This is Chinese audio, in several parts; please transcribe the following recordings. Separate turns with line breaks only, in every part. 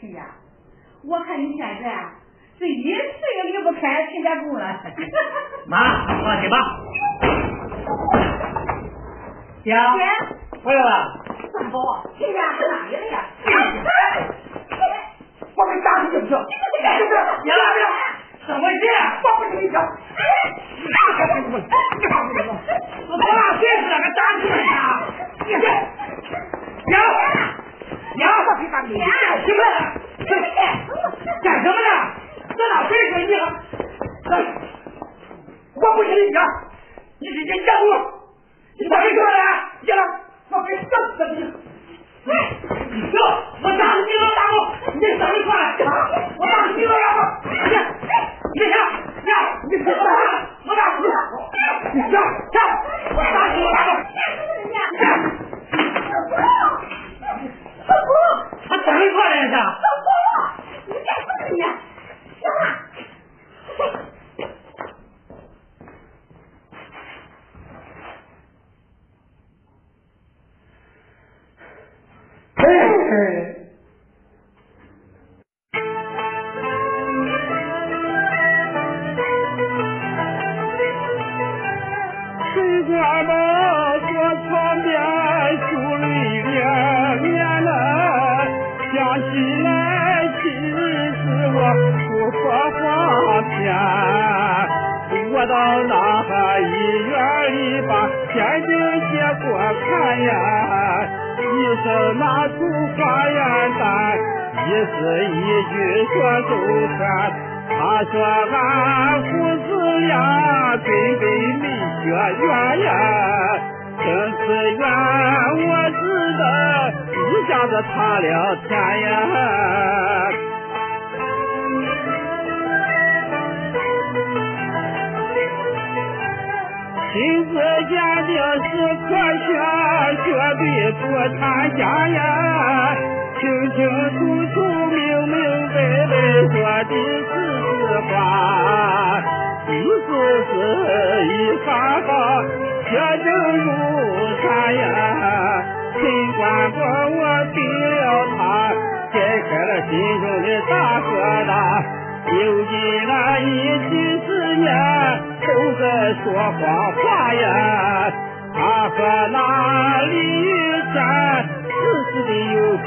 去呀！我看你现在啊，是一次也离不开秦家公了。
妈，放心吧。
姐，
回来了。
三宝，秦家去哪里了呀？
我给打你行不行？别了别了，怎么回事？我不跟你讲。我多大岁数了，还打你呢？娘，娘，我给打你！娘，行了，干什么呢？这哪岁数你？我不跟你，你是人家我，你咋回事呢？行了，我给整死你！行，我打你了，打我，你等一块，我打你了，要不？你你行，行，你死了，我打你，你行行，我打你了，打我，他怎么过来着。
你干什么你？行了。
哎。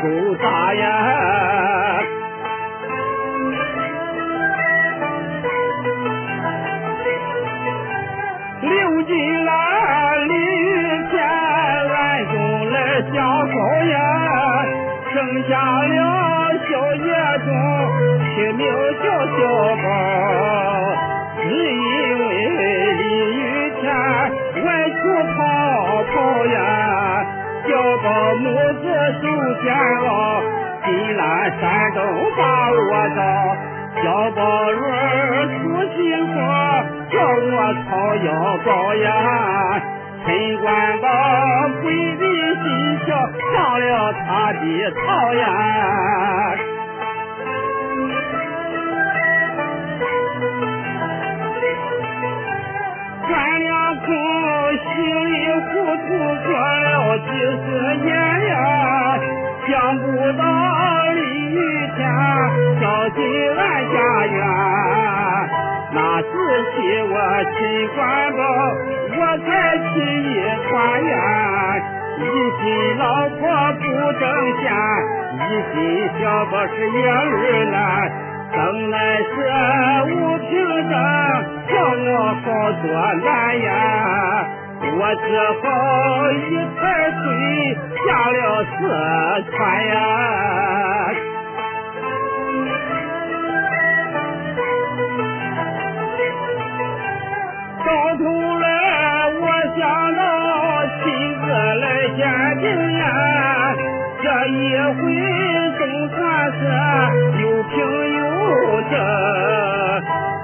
菩萨呀。刘金兰、李玉田暗中来相好呀，生下了小叶种，起名叫小宝。只因为李玉田外出跑跑呀，小宝母子手煎熬，金兰山东把我找。小宝轮儿出新货，叫我掏腰包呀。陈官宝鬼迷心窍，上了他的套呀。关两空，心里糊涂做了几十年呀，想不到李玉田跳进俺家园，那时起我秦官宝，我才起一团圆，一心老婆不挣钱，一心小宝是爷儿男。生来是无凭证，叫我好做难呀，只好一抬腿下了四川呀。到头来我想到亲自来鉴定呀，这一回总算是有凭有证。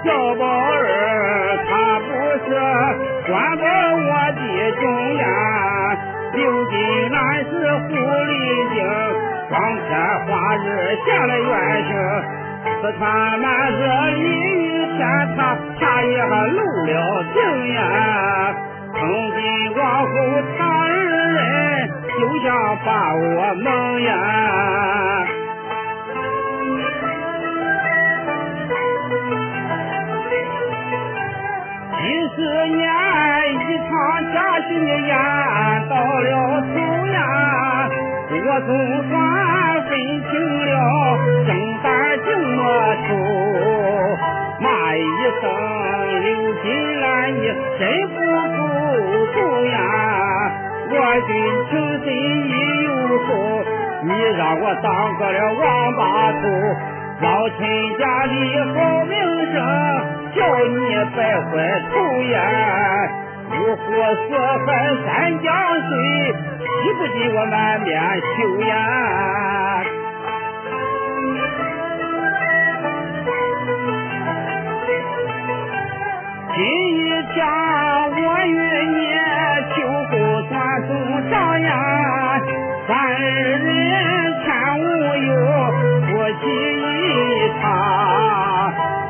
小宝儿他不是管光天化日下了原形。四川男子李雨天，他他也露了情呀。从今往后，他二人就像把我蒙呀。几十年一场假戏演到了头，我总算分清了正胆正摸出，骂一声刘金兰，你真不够忠呀！我军情深意又重，你让我当个了王八兔，老陈家的好名声。叫你白坏头呀！五湖四海三江水，你不尽我满面羞呀！今一天我与你秋后算总账呀，三人天无忧，夫妻一场。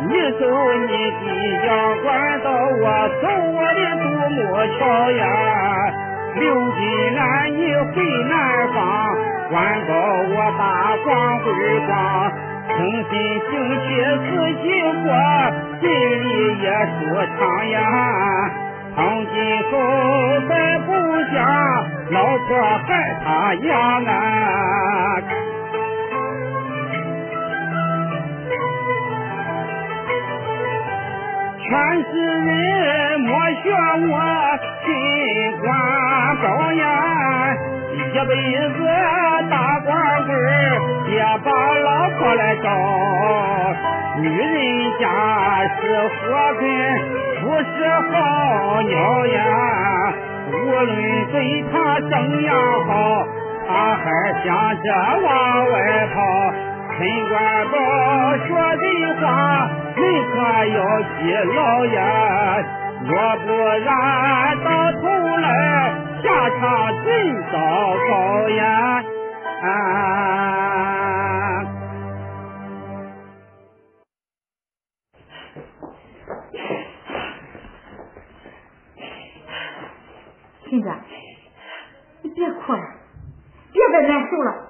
你走你的阳关道，我走我的独木桥呀。刘金兰你回南方，关高我大光辉光。诚心行去自己过，心里也舒畅呀。从今后再不想老婆害他养啊。全世人莫学我心官高呀，一辈子大官贵别把老婆来找。女人家是活根，不是好鸟呀。无论对他怎样好，他还想着往外跑。陈官宝说的话，你可要记牢呀！若不然，到头来下场真糟糕呀！啊！
亲家，你别哭了，别再难受了，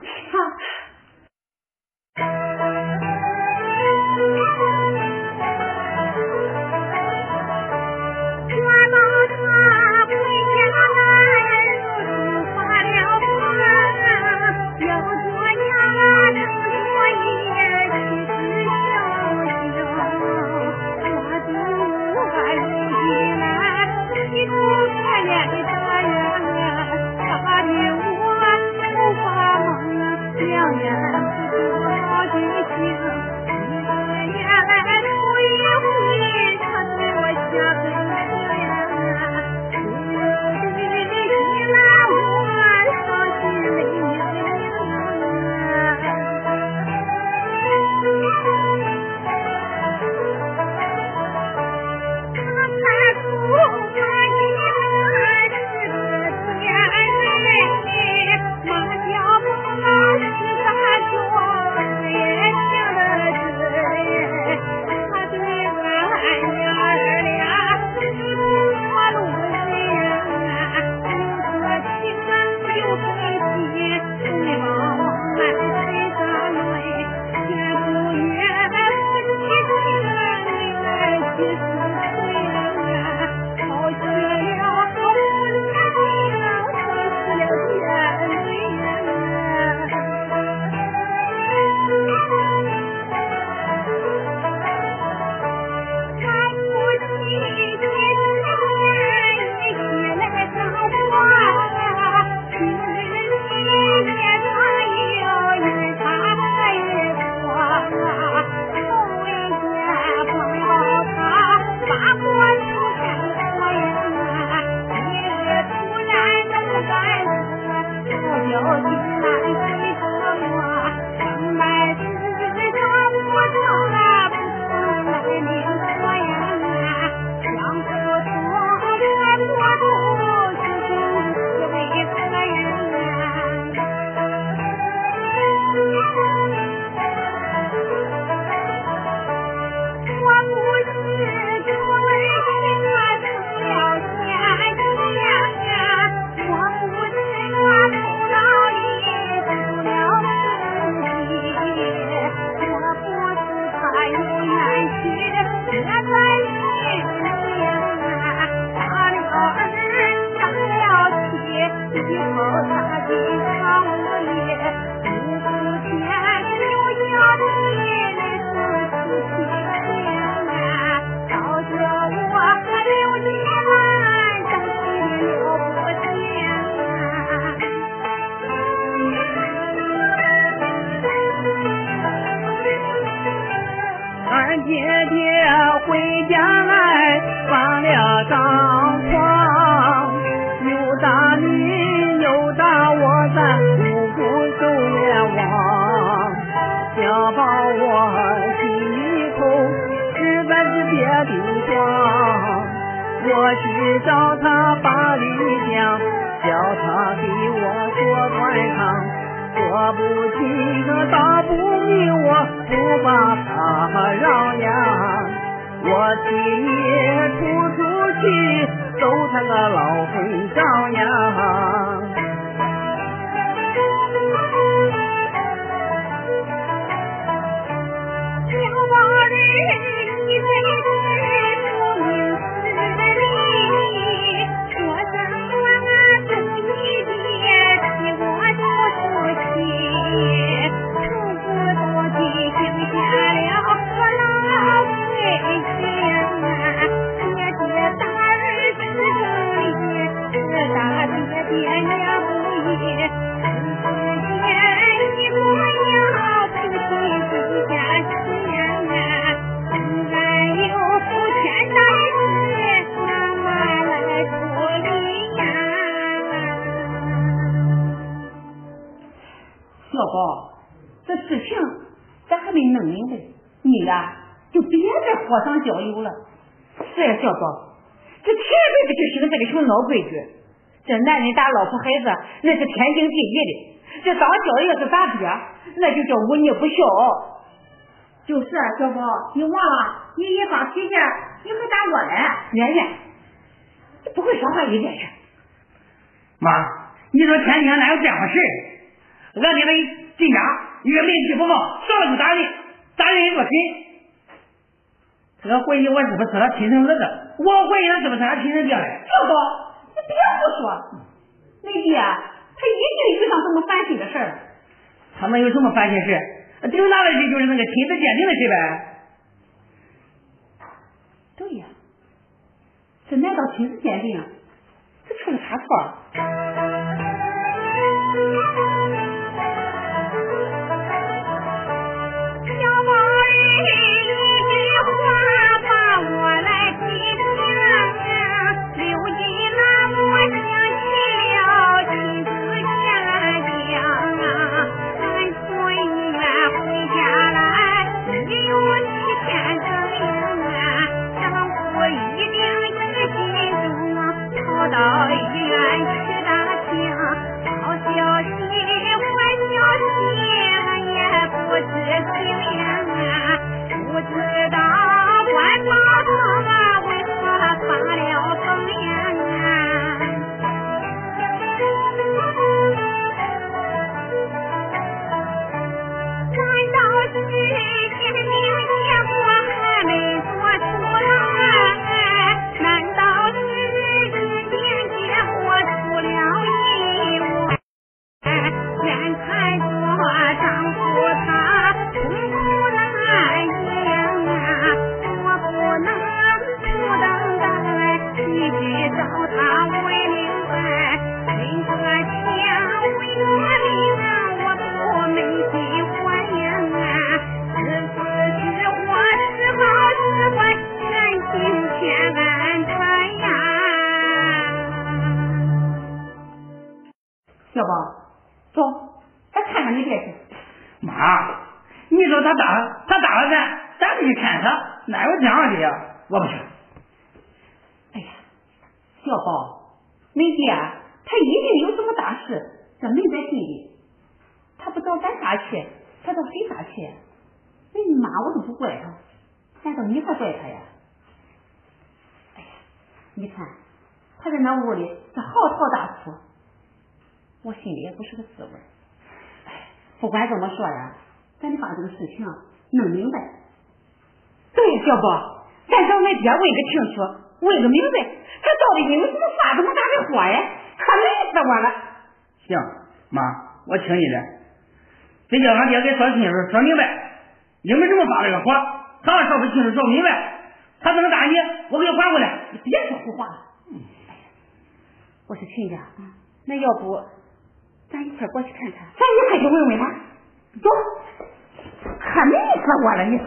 火上浇油了，是呀，小宝，这天辈子就是个这个穷老规矩，这男人打老婆孩子那是天经地义的，这当小的要是打爹，那就叫忤逆不孝。就是啊，小宝，你忘了，你一发脾气，你还打我嘞？圆圆，你不会说话一点是？
妈，你说天天哪有这样的事？俺给他进家，一个没气不放，上来就打人，打人一个神。我怀疑我是不是他亲生儿子？我怀疑他是不是他亲生爹嘞？
小宝，你别胡说！你爹他一定遇上什么烦心的事儿。
他能有什么烦心事？顶大的事就是那个亲子鉴定的事呗。
对呀，这难道亲子鉴定这出了啥错？
他打了他打了咱，咱不去看他，哪有这样的呀？我不去。
哎呀，小宝，没啊，他一定有什么大事，这没在心里，他不找咱家去，他找谁家去？那你妈我都不怪他。难道你还怪他呀？哎呀，你看他在那屋里，这嚎啕大哭，我心里也不是个滋味。哎，不管怎么说呀。
问个清楚，问个明白，他到底因为什么发这么大的火呀？可累死我了。
行，妈，我听你的。得叫俺爹给说清楚、说明白，因为什么发这个火？他要说不清楚、说不明白，他怎么打你？我给他还回来。
你别说胡话了。哎，我说亲家，那要不咱一块过去看看？咱一块去问问他。走，可累死我了，你说。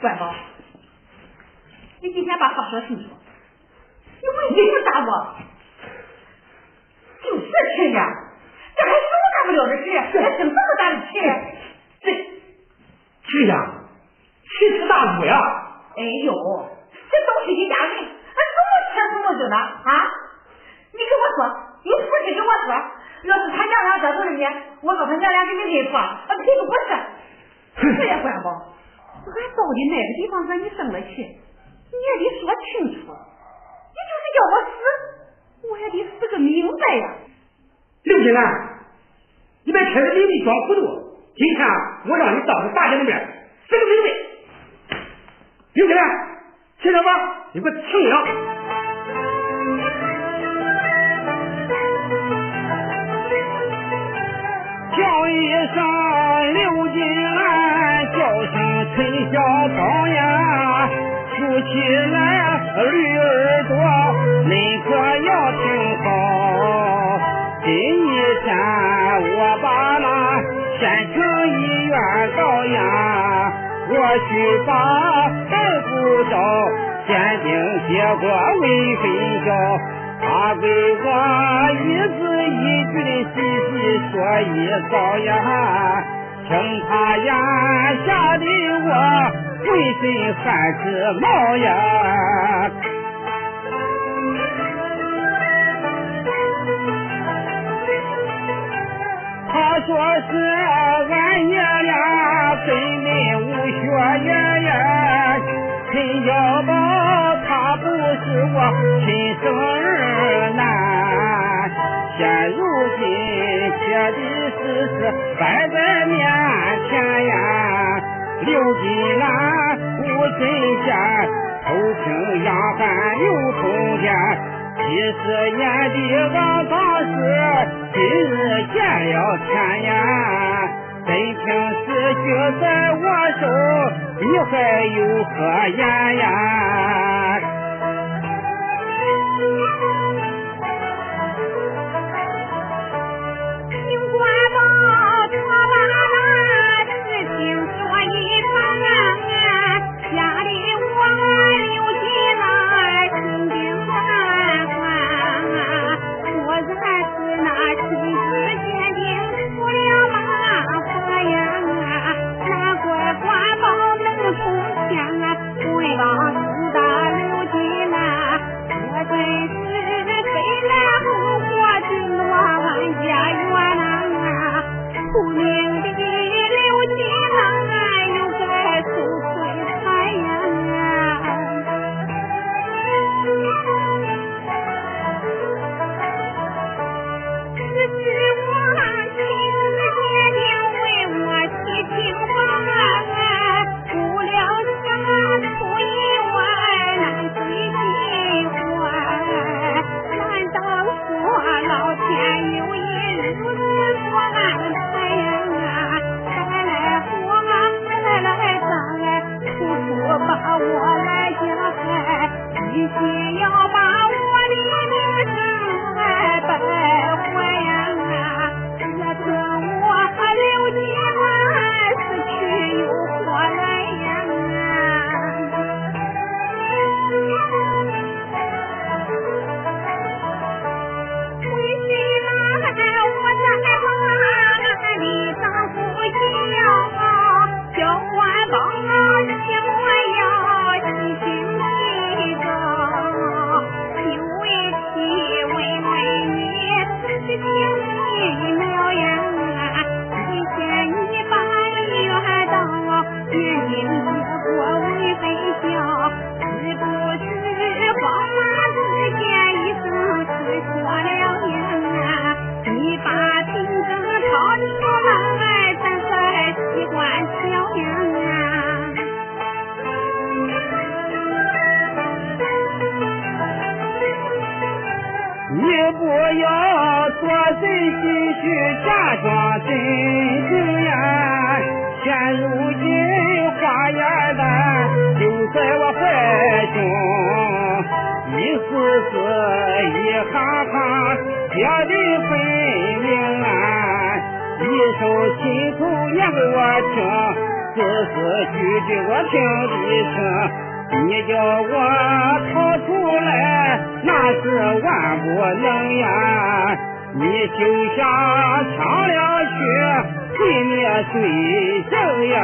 乖宝，你今天把话说清楚。你问你有啥我？就是亲呀，这还了的事，还生这么大的气？
这，亲呀，奇耻大辱呀！
哎呦，这都是一家人，俺怎么亲怎么着呢？啊？你跟我说，你不是跟我说，要是他娘俩得罪了你，我告他娘俩给你认错，啊，赔个不是？这也管不？俺到底哪个地方让你生了气？你也得说清楚。你就是叫我死，我也得死个明白呀。
刘金兰，你别趁着李丽装糊涂。今天我让你当着大家的面死个明白。刘金兰，听着吧，你给我听了。
叫一声刘金兰，叫声陈小芳呀，扶起来驴耳朵，恁可要呀，我去把大夫找，鉴定结果为分晓。他给我一字一句的细细说一遭呀，听他眼吓得我浑身汗直冒呀。他说是俺爷俩根本无血缘呀，陈小宝他不是我亲生儿男，现如今写的事实摆在面前呀，刘金兰无真仙，偷听杨汉刘通奸。几十年的王大师，今日见了天呀！真情实据在我手，你还有何言呀？
पुणे 真心
虚，假装真情呀！现如今花眼蛋就在我怀中，一丝丝，一行行，写的分明啊！一首亲口念给我听，字字句句我听得清。你叫我逃出来，那是万不能呀！你就像上了去，毁灭罪行呀！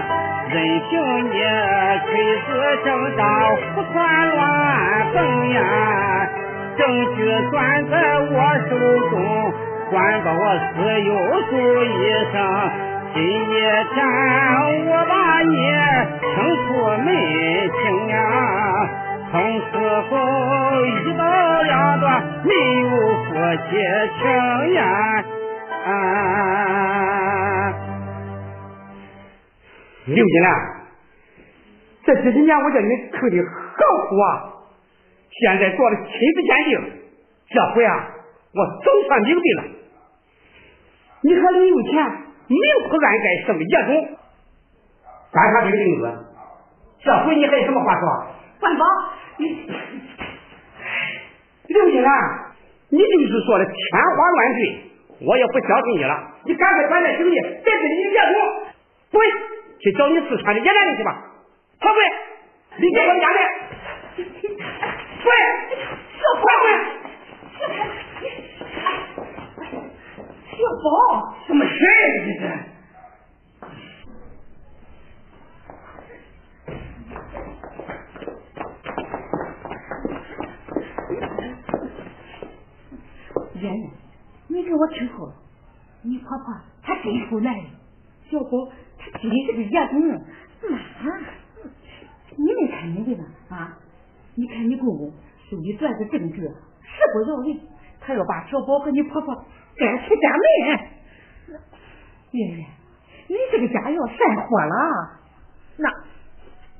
任凭你锤子正大胡传乱蹦呀，证据攥在我手中，管把我自有主意上，今夜天我把你清出门庭呀。从此后一刀两断，没有夫妻情呀！
刘金兰，这几十年我叫你坑的何苦啊？现在做了亲子鉴定，这回啊，我总算明白了。你和李有钱明铺暗盖生野种，观察这个名字，这回你还有什么话说？
万宝，你。
刘金兰，你就是说的天花乱坠，我也不相信你了。你赶快转点兄弟，别跟你野种，滚，去找你四川的野男人去吧。快滚，离开我家门，滚，
小宝，
什么事儿这是？
圆圆，你给我听好了，你婆婆她真够男人，小宝他真是个野种。妈，你没看明白吗？啊，你看你公公手里攥着证据，誓不饶人，他要把小宝和你婆婆赶出家门。圆圆，你这个家要散伙了。
那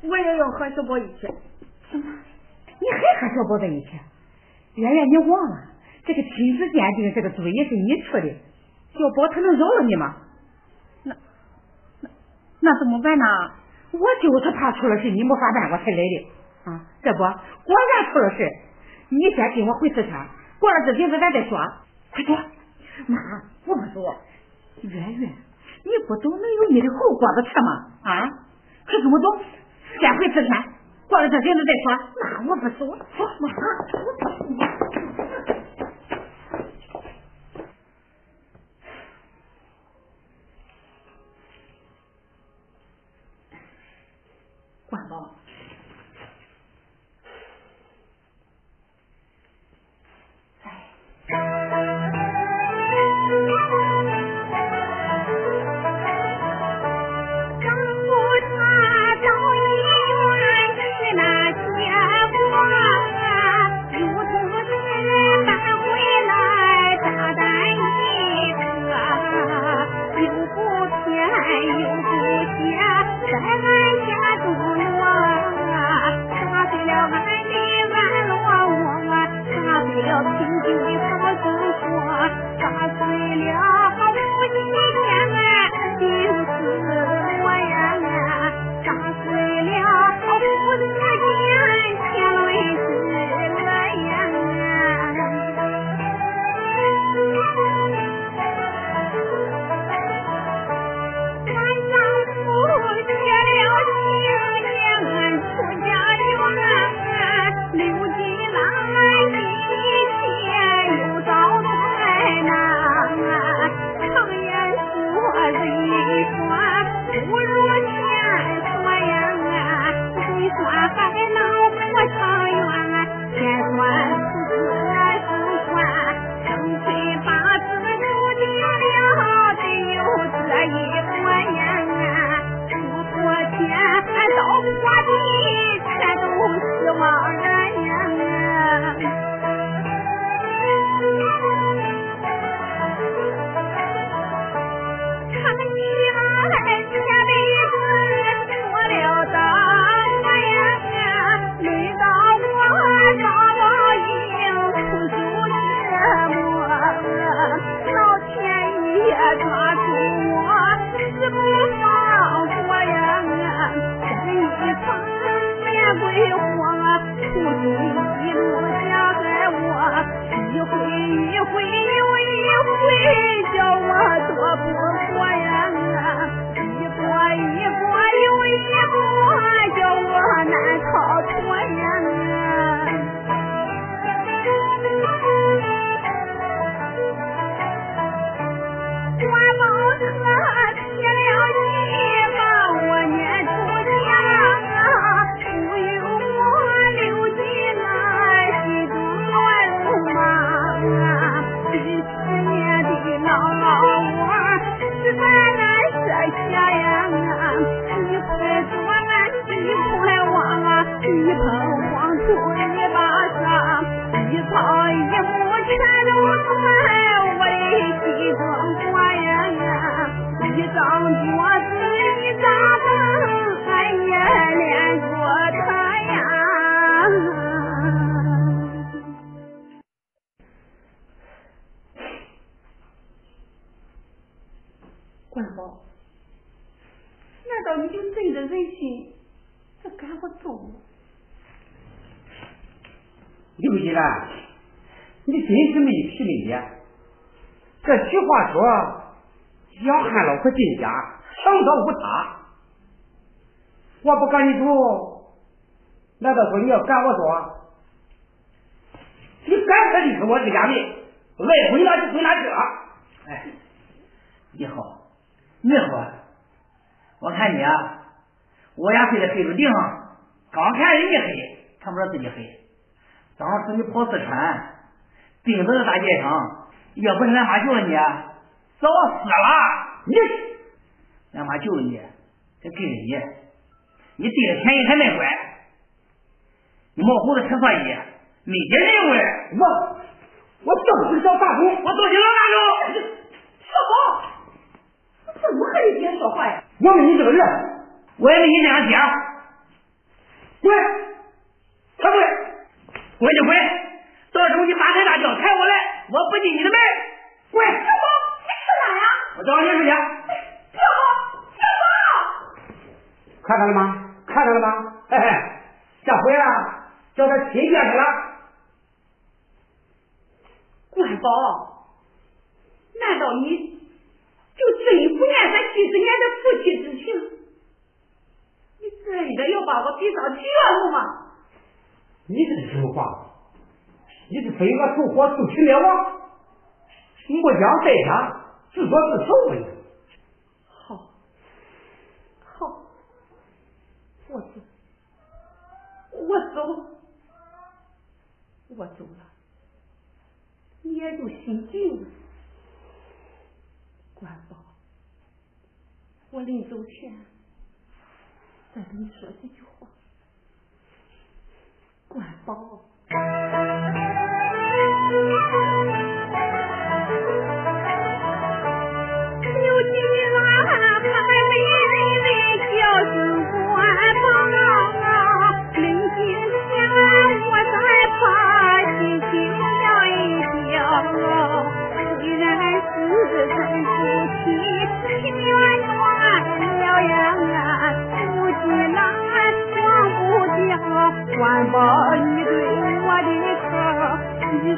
我也要和小宝一起。
什么？你还和小宝在一起？圆圆，你忘了？这个亲子鉴定这个主意是你出的，小宝他能饶了你吗？
那怎么办呢？
我就是怕出了事你没法办，我才来的啊！这不果然出了事，你先跟我回四川，过了这阵子咱再说。快走！
妈，我不走。
圆圆，你不走能有你的后果子吃吗？啊！快跟我走，先回四川，过了这阵子再说。
妈，我不走。走，妈，我不走。
管
道，这俗话说：“养汉老婆
进家强盗不他，我不赶你走，难道说你要赶我走？你赶他就是我这家人，爱归哪就归哪去了。
哎，你好，你好，我看你啊，我家睡在黑土地上，刚看人家黑，看不着自己黑。当时你跑四川，病死在大街上，要不是俺妈救了你，早死了。
你，
俺妈救了你，这给了你，你对了便宜还卖乖，你冒胡子吃蒜衣，没点人味
我，我就是小大狗，
我就是老大狗。
小宝，我怎么和你爹说话呀？
我没你这个人，
我也没你这样爹。
滚，快滚，
滚就滚，到时候你八抬大叫抬我来，我不进你的门。
滚，
小宝。
我找你出去。
小宝，小宝，
看到了吗？看到了吗？嘿嘿，这回啊，叫他亲爹去了。
关宝，难道你就真不念咱几十年的夫妻之情？你真的要把我逼上绝路吗？
你这是什么话？你是非我走火速去灭亡？末将在下。自作自受吧你。
好，好，我走，我走，我走了，你也就心静了。关宝，我临走前再跟你说几句话。关宝。关宝，你对我的疼，几十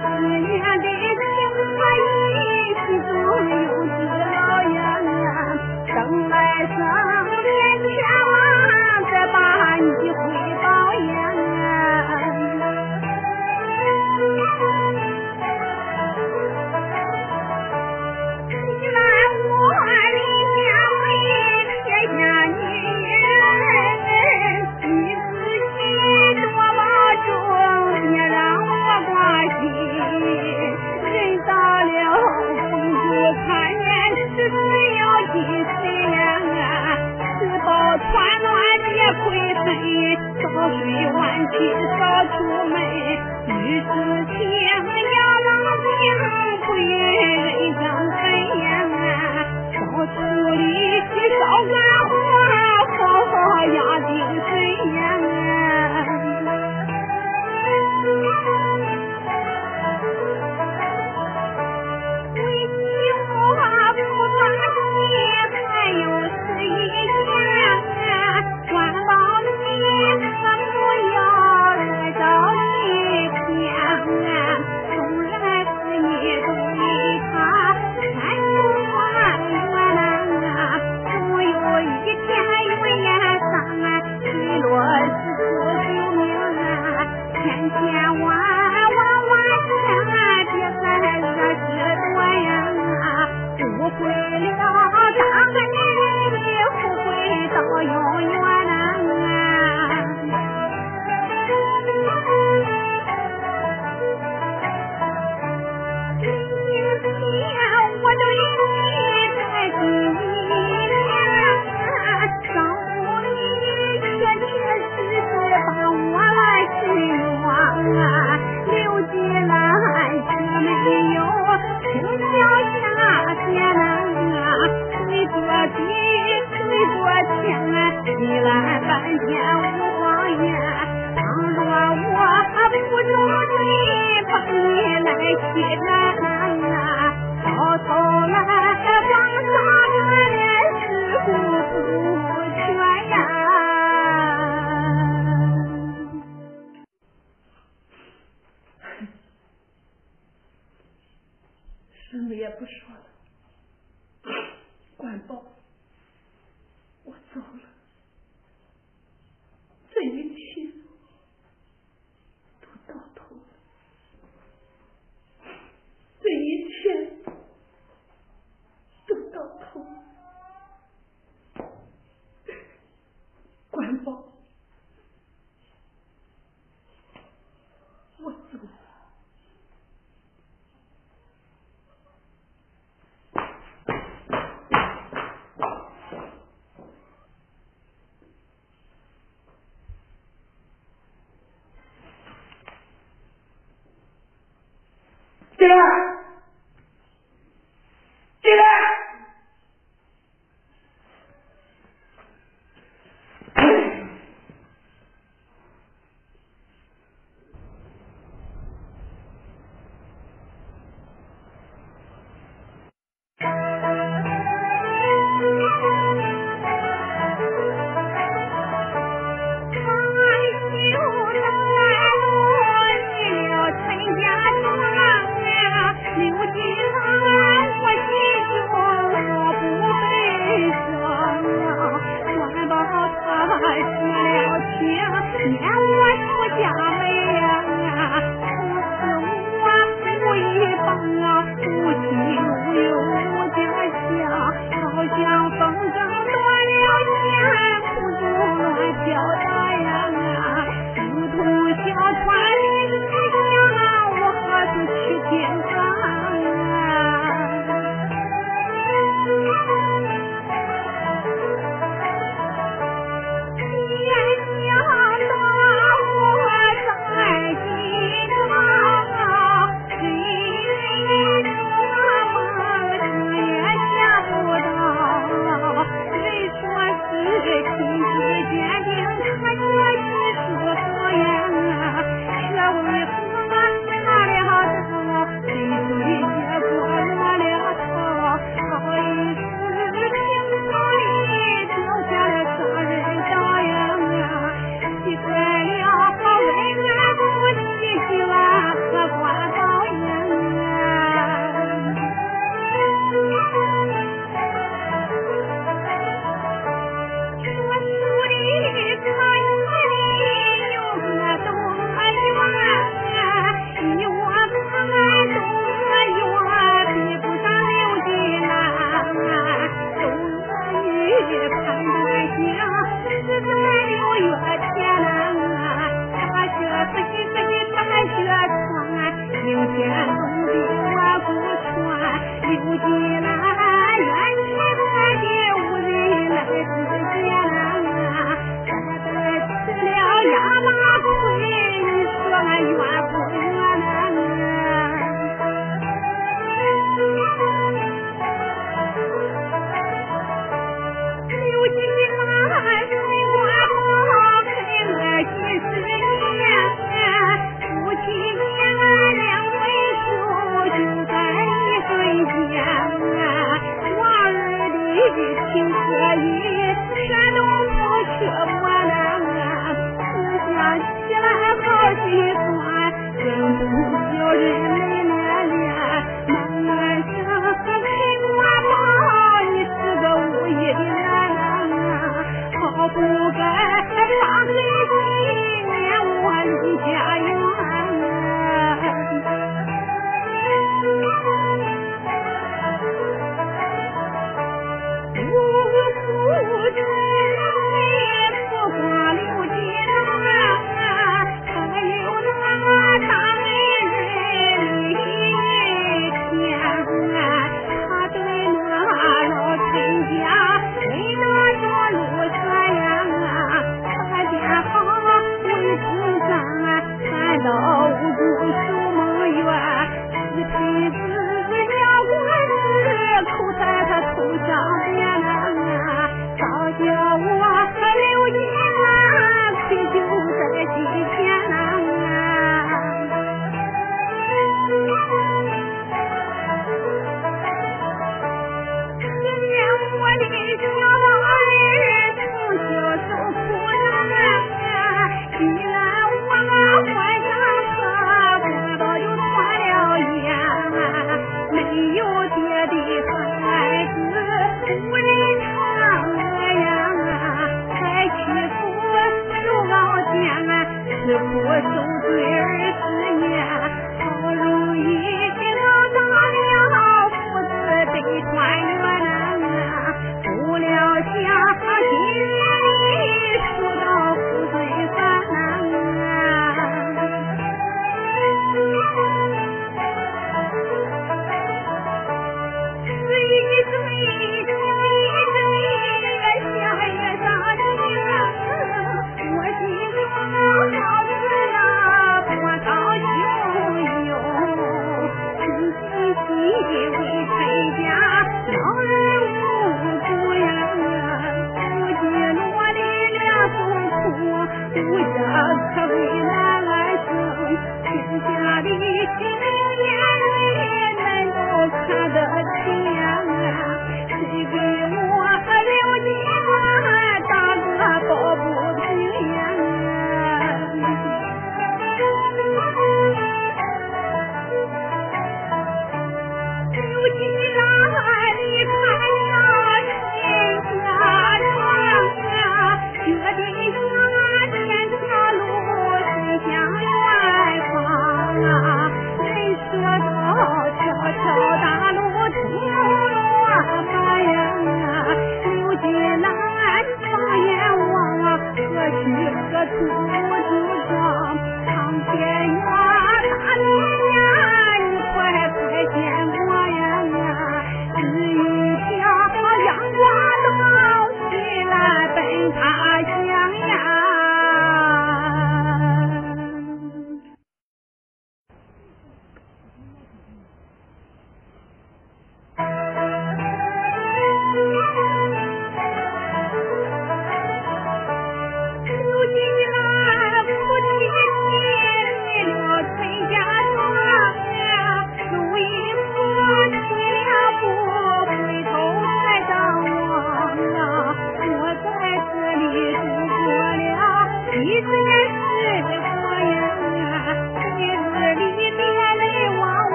进来，